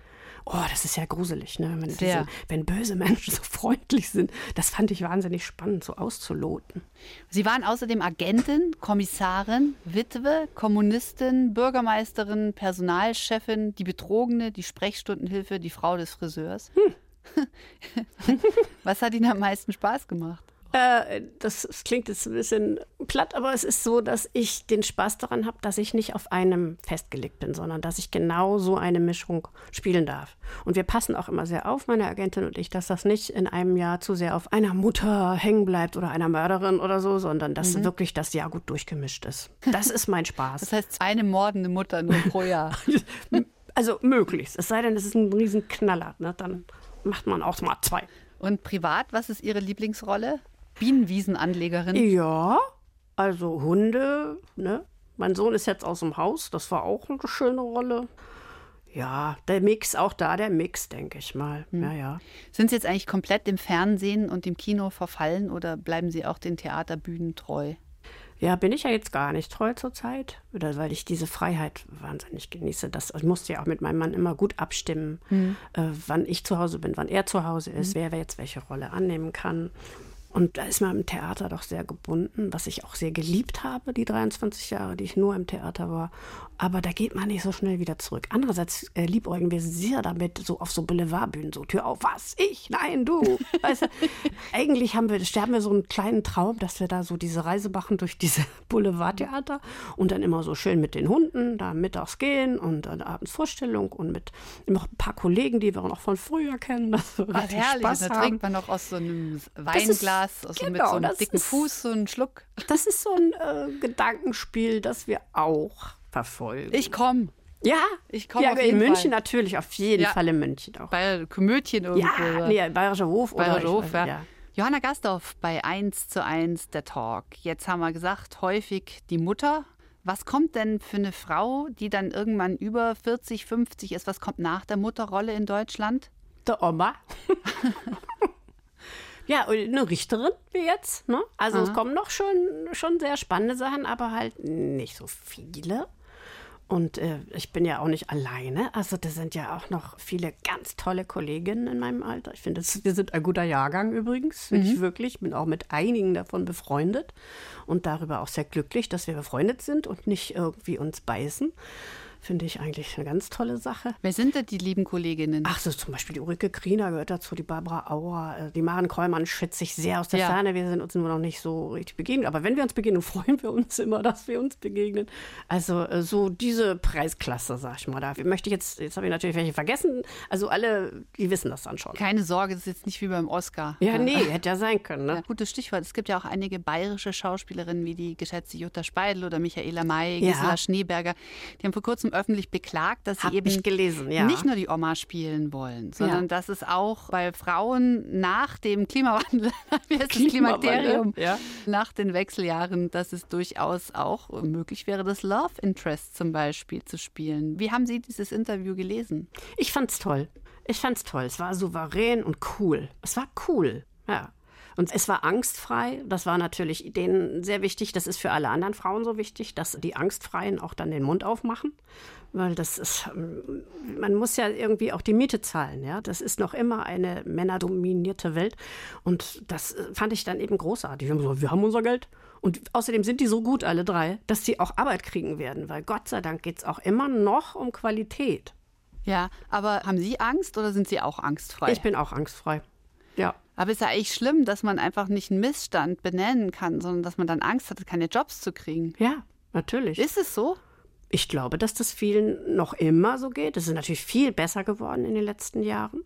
Oh, das ist ja gruselig, ne? Wenn, diese, wenn böse Menschen so freundlich sind. Das fand ich wahnsinnig spannend, so auszuloten. Sie waren außerdem Agentin, Kommissarin, Witwe, Kommunistin, Bürgermeisterin, Personalchefin, die Betrogene, die Sprechstundenhilfe, die Frau des Friseurs. (laughs) Was hat Ihnen am meisten Spaß gemacht? Äh, das, das klingt jetzt ein bisschen platt, aber es ist so, dass ich den Spaß daran habe, dass ich nicht auf einem festgelegt bin, sondern dass ich genau so eine Mischung spielen darf. Und wir passen auch immer sehr auf, meine Agentin und ich, dass das nicht in einem Jahr zu sehr auf einer Mutter hängen bleibt oder einer Mörderin oder so, sondern dass Mhm. wirklich das Jahr gut durchgemischt ist. Das ist mein Spaß. Das heißt, eine mordende Mutter nur pro Jahr. (laughs) Also möglichst. Es sei denn, es ist ein riesen Knaller. Ne? Dann macht man auch mal zwei. Und privat, was ist Ihre Lieblingsrolle? Bienenwiesenanlegerin? Ja, also Hunde, ne? Mein Sohn ist jetzt aus dem Haus, das war auch eine schöne Rolle. Ja, der Mix, auch da der Mix, denke ich mal. Ja, ja. Sind Sie jetzt eigentlich komplett dem Fernsehen und dem Kino verfallen oder bleiben Sie auch den Theaterbühnen treu? Ja, bin ich ja jetzt gar nicht treu zurzeit, oder weil ich diese Freiheit wahnsinnig genieße. Das, ich musste ja auch mit meinem Mann immer gut abstimmen, äh, wann ich zu Hause bin, wann er zu Hause ist, wer jetzt welche Rolle annehmen kann. Und da ist man im Theater doch sehr gebunden, was ich auch sehr geliebt habe, die 23 Jahre, die ich nur im Theater war. Aber da geht man nicht so schnell wieder zurück. Andererseits äh, liebäugen wir sehr damit, so auf so Boulevardbühnen, so Tür auf, was? Ich? Nein, du. (laughs) Weißt du, eigentlich haben wir, sterben wir so einen kleinen Traum, dass wir da so diese Reise machen durch diese (laughs) Boulevardtheater und dann immer so schön mit den Hunden da mittags gehen und dann abends Vorstellung und mit noch ein paar Kollegen, die wir auch noch von früher kennen. Ach, richtig herrlich. Spaß Da trinkt man noch aus so einem ist- Weinglas, aus so mit genau, so einem das dicken ist- Fuß, so einen Schluck. Das ist so ein äh, Gedankenspiel, das wir auch verfolgen. Ich komme. ja, ich komm ja, auf in jeden München Fall. natürlich, auf jeden Ja. Fall in München auch. Bei Komödien irgendwo. ja, nee, Bayerischer Hof Bayerischer Hof, weiß- ja. Johanna Gastorf bei 1 zu 1 der Talk. Jetzt haben wir gesagt, häufig die Mutter. Was kommt denn für eine Frau, die dann irgendwann über 40, 50 ist? Was kommt nach der Mutterrolle in Deutschland? Der Oma. (laughs) ja, eine Richterin wie jetzt. Ne? Also es kommen noch schon, schon sehr spannende Sachen, aber halt nicht so viele. Und äh, ich bin ja auch nicht alleine. Also da sind ja auch noch viele ganz tolle Kolleginnen in meinem Alter. Ich finde, wir sind ein guter Jahrgang übrigens. Finde ich wirklich. Bin auch mit einigen davon befreundet und darüber auch sehr glücklich, dass wir befreundet sind und nicht irgendwie uns beißen. Finde ich eigentlich eine ganz tolle Sache. Wer sind denn die lieben Kolleginnen? Ach, so zum Beispiel die Ulrike Kriener gehört dazu, die Barbara Auer, äh, die Maren Kräumann schätze ich sehr aus der Ja. Ferne. Wir sind uns nur noch nicht so richtig begegnet. Aber wenn wir uns begegnen, (laughs) freuen wir uns immer, dass wir uns begegnen. Also äh, so diese Preisklasse, sag ich mal. Da möchte ich jetzt, jetzt habe ich natürlich welche vergessen. Also alle, die wissen das dann schon. Keine Sorge, das ist jetzt nicht wie beim Oscar. Ja, nee, hätte ja sein können. Ne? Ja, gutes Stichwort. Es gibt ja auch einige bayerische Schauspielerinnen wie die geschätzte Jutta Speidel oder Michaela May, Ja. Gisela Schneeberger. Die haben vor kurzem öffentlich beklagt, dass sie Hab eben gelesen, ja. nicht nur die Oma spielen wollen, sondern Ja. dass es auch bei Frauen nach dem Klimawandel, (laughs) wie heißt das Klimakterium, ja. nach den Wechseljahren, dass es durchaus auch möglich wäre, das Love Interest zum Beispiel zu spielen. Wie haben Sie dieses Interview gelesen? Ich fand's toll. Ich fand's toll. Es war souverän und cool. Es war cool. Ja. Und es war angstfrei. Das war natürlich denen sehr wichtig. Das ist für alle anderen Frauen so wichtig, dass die Angstfreien auch dann den Mund aufmachen. Weil das ist, ähm, man muss ja irgendwie auch die Miete zahlen. Ja? Das ist noch immer eine männerdominierte Welt. Und das äh, fand ich dann eben großartig. Wir haben gesagt, wir haben unser Geld. Und außerdem sind die so gut, alle drei, dass sie auch Arbeit kriegen werden. Weil Gott sei Dank geht es auch immer noch um Qualität. Ja, aber haben Sie Angst oder sind Sie auch angstfrei? Ich bin auch angstfrei. Ja. Aber es ist ja eigentlich schlimm, dass man einfach nicht einen Missstand benennen kann, sondern dass man dann Angst hat, keine Jobs zu kriegen. Ja, natürlich. Ist es so? Ich glaube, dass das vielen noch immer so geht. Es ist natürlich viel besser geworden in den letzten Jahren,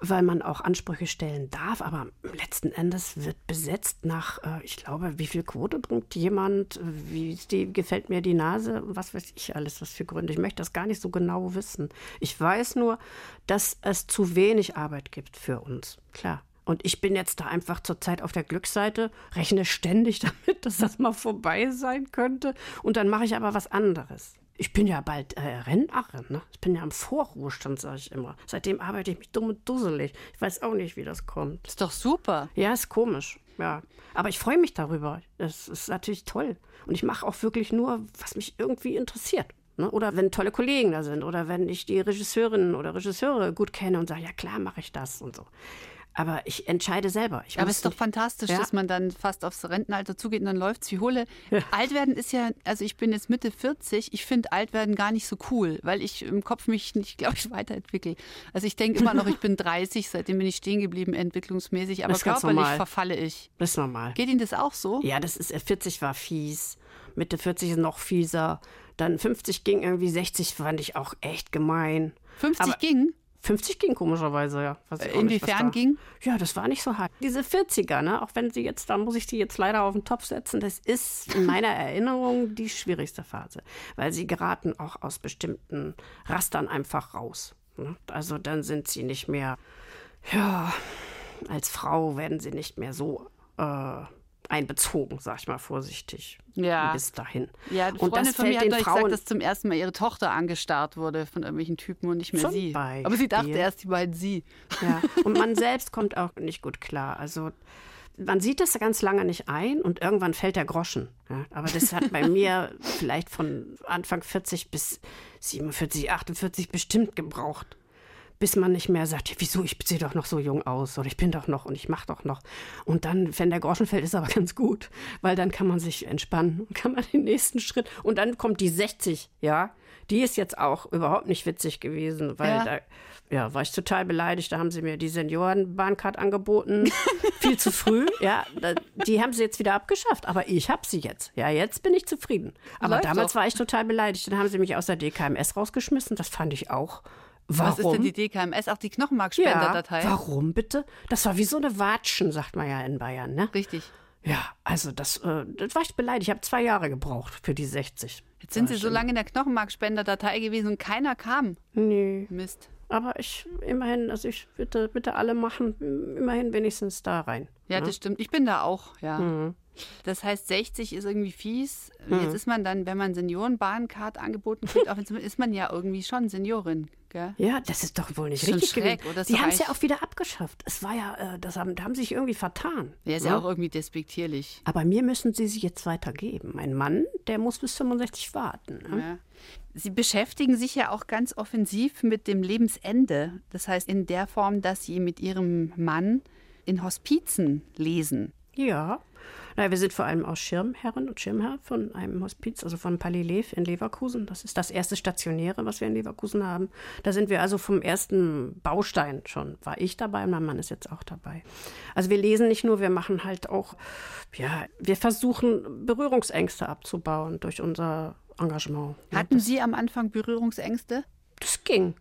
weil man auch Ansprüche stellen darf. Aber letzten Endes wird besetzt nach, äh, ich glaube, wie viel Quote bringt jemand, wie die, gefällt mir die Nase, was weiß ich alles, was für Gründe. Ich möchte das gar nicht so genau wissen. Ich weiß nur, dass es zu wenig Arbeit gibt für uns. Klar. Und ich bin jetzt da einfach zurzeit auf der Glücksseite, rechne ständig (laughs) damit, dass das mal vorbei sein könnte. Und dann mache ich aber was anderes. Ich bin ja bald äh, Rentnerin, ne? Ich bin ja im Vorruhestand, sage ich immer. Seitdem arbeite ich mich dumm und dusselig. Ich weiß auch nicht, wie das kommt. Ist doch super. Ja, ist komisch. Ja. Aber ich freue mich darüber. Das ist natürlich toll. Und ich mache auch wirklich nur, was mich irgendwie interessiert. Ne? Oder wenn tolle Kollegen da sind oder wenn ich die Regisseurinnen oder Regisseure gut kenne und sage, ja klar, mache ich das und so. Aber ich entscheide selber. Ich Aber es ist doch fantastisch, Ja. dass man dann fast aufs Rentenalter zugeht und dann läuft's wie Hulle. Alt werden ist ja, also ich bin jetzt Mitte 40, ich finde alt werden gar nicht so cool, weil ich im Kopf mich nicht, glaube ich, (laughs) weiterentwickle. Also ich denke immer noch, ich bin 30, seitdem bin ich stehen geblieben, entwicklungsmäßig, aber körperlich verfalle ich. Das ist normal. Geht Ihnen das auch so? Ja, das ist, äh, 40 war fies. Mitte 40 ist noch fieser. Dann 50 ging irgendwie, 60 fand ich auch echt gemein. 50 Aber- ging? 50 ging komischerweise, ja. Nicht, Inwiefern da- ging? Ja, das war nicht so hart. Diese 40er, ne, auch wenn sie jetzt, da muss ich die jetzt leider auf den Topf setzen, das ist in meiner (laughs) Erinnerung die schwierigste Phase, weil sie geraten auch aus bestimmten Rastern einfach raus. Ne? Also dann sind sie nicht mehr, ja, als Frau werden sie nicht mehr so äh, einbezogen, sag ich mal vorsichtig. Ja. Bis dahin. Ja, eine und das von mir fällt hat den neulich Frauen gesagt, dass zum ersten Mal ihre Tochter angestarrt wurde von irgendwelchen Typen und nicht mehr Zum sie. Aber sie dachte Beispiel. erst, die beiden sie. Ja, (laughs) und man selbst kommt auch nicht gut klar. Also man sieht das ganz lange nicht ein und irgendwann fällt der Groschen. Ja, aber das hat bei (laughs) mir vielleicht von Anfang 40 bis 47, 48 bestimmt gebraucht. Bis man nicht mehr sagt, wieso, ich sehe doch noch so jung aus oder ich bin doch noch und ich mache doch noch. Und dann, wenn der Groschen fällt, ist aber (laughs) ganz gut, weil dann kann man sich entspannen und kann man den nächsten Schritt. Und dann kommt die 60, ja. Die ist jetzt auch überhaupt nicht witzig gewesen, weil Ja. da ja, war ich total beleidigt. Da haben sie mir die Seniorenbahncard angeboten. (laughs) Viel zu früh. Ja, da, die haben sie jetzt wieder abgeschafft. Aber ich habe sie jetzt. Ja, jetzt bin ich zufrieden. Aber Läuft damals doch. war ich total beleidigt. Dann haben sie mich aus der DKMS rausgeschmissen. Das fand ich auch. Warum? Was ist denn die DKMS? Auch die Knochenmarkspenderdatei? Ja, warum bitte? Das war wie so eine Watschen, sagt man ja in Bayern, ne? Richtig. Ja, also das, äh, das war ich beleidigt. Ich habe zwei Jahre gebraucht für die 60. Jetzt sind sie so lange in der Knochenmarkspenderdatei gewesen und keiner kam. Nee. Mist. Aber ich, immerhin, also ich bitte, bitte alle machen, immerhin wenigstens da rein. Ja, das stimmt. Ich bin da auch, ja. Mhm. Das heißt, 60 ist irgendwie fies. Jetzt ist man dann, wenn man Seniorenbahncard angeboten kriegt, auch ist man ja irgendwie schon Seniorin, gell? Ja, das ist doch wohl nicht Schon richtig schräg, gewesen. oder? Die haben es ja auch wieder abgeschafft. Es war ja, äh, das haben, da haben sie sich irgendwie vertan. Ja, ist ne? ja auch irgendwie despektierlich. Aber mir müssen sie sie jetzt weitergeben. Mein Mann, der muss bis 65 warten. Ne? Ja. Sie beschäftigen sich ja auch ganz offensiv mit dem Lebensende. Das heißt, in der Form, dass Sie mit Ihrem Mann in Hospizen lesen. Ja. Naja, wir sind vor allem auch Schirmherren und Schirmherr von einem Hospiz, also von Palilev in Leverkusen. Das ist das erste Stationäre, was wir in Leverkusen haben. Da sind wir also vom ersten Baustein schon. War ich dabei mein Mann ist jetzt auch dabei. Also wir lesen nicht nur, wir machen halt auch, ja, wir versuchen Berührungsängste abzubauen durch unser Engagement. Hatten Sie am Anfang Berührungsängste? Das ging.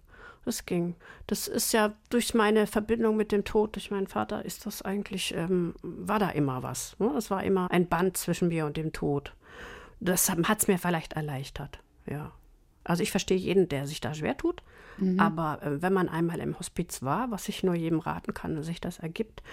Das ging. Das ist ja durch meine Verbindung mit dem Tod, durch meinen Vater, ist das eigentlich, ähm, war da immer was. Ne? Es war immer ein Band zwischen mir und dem Tod. Das hat es mir vielleicht erleichtert, ja. Also ich verstehe jeden, der sich da schwer tut. Aber äh, wenn man einmal im Hospiz war, was ich nur jedem raten kann, sich das ergibt,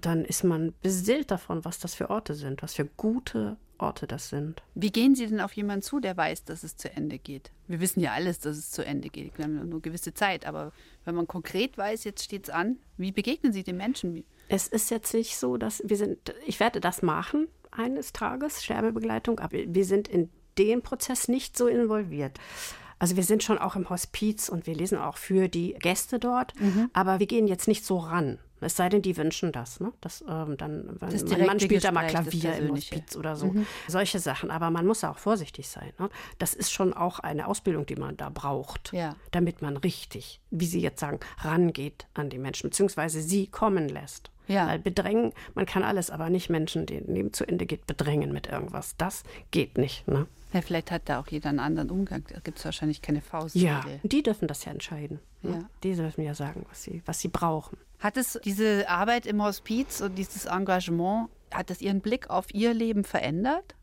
dann ist man beseelt davon, was das für Orte sind, was für gute Orte das sind. Wie gehen Sie denn auf jemanden zu, der weiß, dass es zu Ende geht? Wir wissen ja alles, dass es zu Ende geht. Wir haben nur gewisse Zeit. Aber wenn man konkret weiß, jetzt steht es an, wie begegnen Sie den Menschen? Es ist jetzt nicht so, dass wir sind, ich werde das machen eines Tages, Sterbebegleitung, aber wir sind in den Prozess nicht so involviert. Also wir sind schon auch im Hospiz und wir lesen auch für die Gäste dort, aber wir gehen jetzt nicht so ran. Es sei denn, die wünschen das. Ne? Das, ähm, dann, wenn, Das direkte Mann spielt da mal Klavier im. Hospiz oder so. Solche Sachen. Aber man muss auch vorsichtig sein. Ne? Das ist schon auch eine Ausbildung, die man da braucht, Ja. damit man richtig, wie Sie jetzt sagen, rangeht an die Menschen, beziehungsweise sie kommen lässt. Ja. Weil bedrängen, man kann alles, aber nicht Menschen, denen Leben zu Ende geht, bedrängen mit irgendwas. Das geht nicht. Ne? Ja, vielleicht hat da auch jeder einen anderen Umgang. Da gibt es wahrscheinlich keine Faustregel. Ja, die dürfen das ja entscheiden. Ne? Ja. Die dürfen ja sagen, was sie, was sie brauchen. Hat es diese Arbeit im Hospiz und dieses Engagement, hat es Ihren Blick auf Ihr Leben verändert?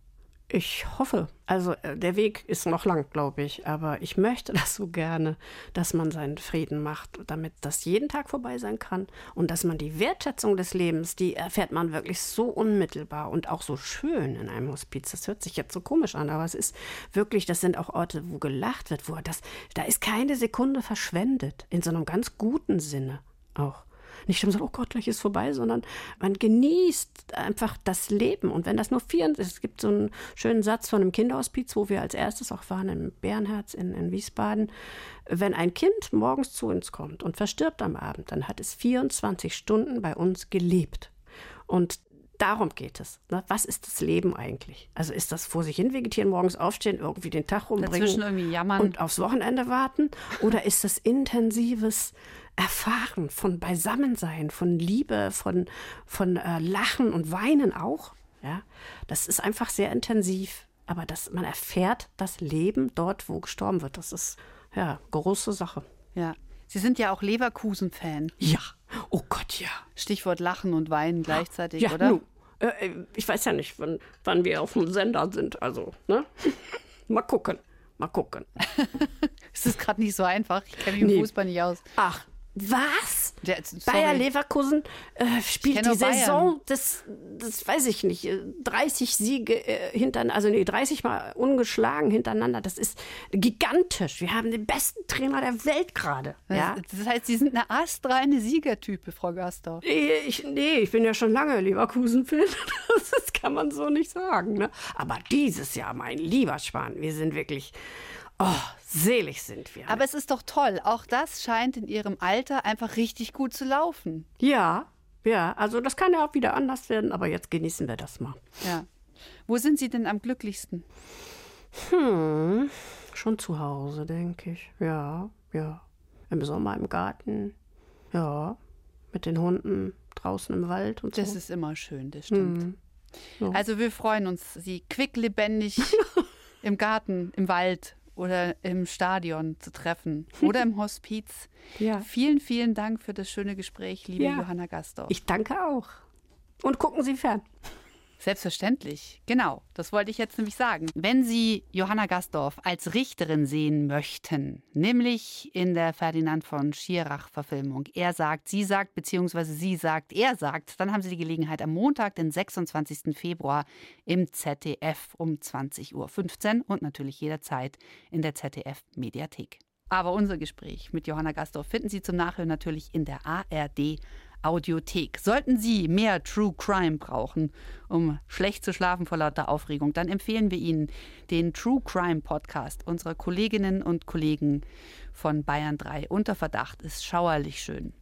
Ich hoffe. Also äh, der Weg ist noch lang, glaube ich. Aber ich möchte das so gerne, dass man seinen Frieden macht, damit das jeden Tag vorbei sein kann. Und dass man die Wertschätzung des Lebens, die erfährt man wirklich so unmittelbar und auch so schön in einem Hospiz. Das hört sich jetzt so komisch an, aber es ist wirklich, das sind auch Orte, wo gelacht wird, wo das, da ist keine Sekunde verschwendet. In so einem ganz guten Sinne auch. Nicht um so, oh Gott, gleich ist vorbei, sondern man genießt einfach das Leben. Und wenn das nur vier, es gibt so einen schönen Satz von einem Kinderhospiz, wo wir als erstes auch waren, im Bärenherz in, in Wiesbaden. Wenn ein Kind morgens zu uns kommt und verstirbt am Abend, dann hat es 24 Stunden bei uns gelebt. Und darum geht es. Ne? Was ist das Leben eigentlich? Also ist das vor sich hin vegetieren, morgens aufstehen, irgendwie den Tag rumbringen und aufs Wochenende warten? Oder ist das intensives Erfahren von Beisammensein, von Liebe, von, von äh, Lachen und Weinen auch? Ja, das ist einfach sehr intensiv. Aber das, man erfährt das Leben dort, wo gestorben wird. Das ist ja große Sache. Ja. Sie sind ja auch Leverkusen-Fan. Ja. Oh Gott, ja. Stichwort Lachen und Weinen gleichzeitig, Ja, oder? nu. Äh, äh, ich weiß ja nicht, wann, wann wir auf dem Sender sind. Also, ne? (laughs) Mal gucken. Mal gucken. (laughs) Es ist gerade nicht so einfach. Ich kenne mich im Nee. Fußball nicht aus. Ach, was? Sorry. Bayer Leverkusen äh, spielt die. Saison, das, das weiß ich nicht, äh, 30 Siege äh, hintereinander, also nee, 30 Mal ungeschlagen hintereinander. Das ist gigantisch. Wir haben den besten Trainer der Welt gerade. Ja? Das, heißt, Sie sind eine astreine Siegertype, Frau Gastor. Nee, ich, nee, ich bin ja schon lange Leverkusen-Fan. (laughs) Das, das kann man so nicht sagen. Ne? Aber dieses Jahr, mein lieber Schwan, wir sind wirklich, oh, selig sind wir. Aber es ist doch toll. Auch das scheint in Ihrem Alter einfach richtig gut zu laufen. ja, ja, also das kann ja auch wieder anders werden, aber jetzt genießen wir das mal. Ja. Wo sind Sie denn am glücklichsten? Hm, schon zu Hause, denke ich. Ja, ja. Im Sommer im Garten. Ja, mit den Hunden draußen im Wald und Das so. ist immer schön, das stimmt. Hm. Ja. Also wir freuen uns, Sie quicklebendig (laughs) im Garten, im Wald oder im Stadion zu treffen (laughs) oder im Hospiz. Ja. Vielen, vielen Dank für das schöne Gespräch, liebe Ja. Johanna Gastor. Ich danke auch. Und gucken Sie fern. Selbstverständlich, genau. Das wollte ich jetzt nämlich sagen. Wenn Sie Johanna Gastorf als Richterin sehen möchten, nämlich in der Ferdinand von Schirach-Verfilmung, er sagt, sie sagt, beziehungsweise sie sagt, er sagt, dann haben Sie die Gelegenheit am Montag, den 26. Februar im ZDF um 20.15 Uhr und natürlich jederzeit in der ZDF-Mediathek. Aber unser Gespräch mit Johanna Gastorf finden Sie zum Nachhören natürlich in der ARD Audiothek. Sollten Sie mehr True Crime brauchen, um schlecht zu schlafen vor lauter Aufregung, dann empfehlen wir Ihnen den True Crime Podcast unserer Kolleginnen und Kollegen von Bayern 3. Unter Verdacht ist schauerlich schön.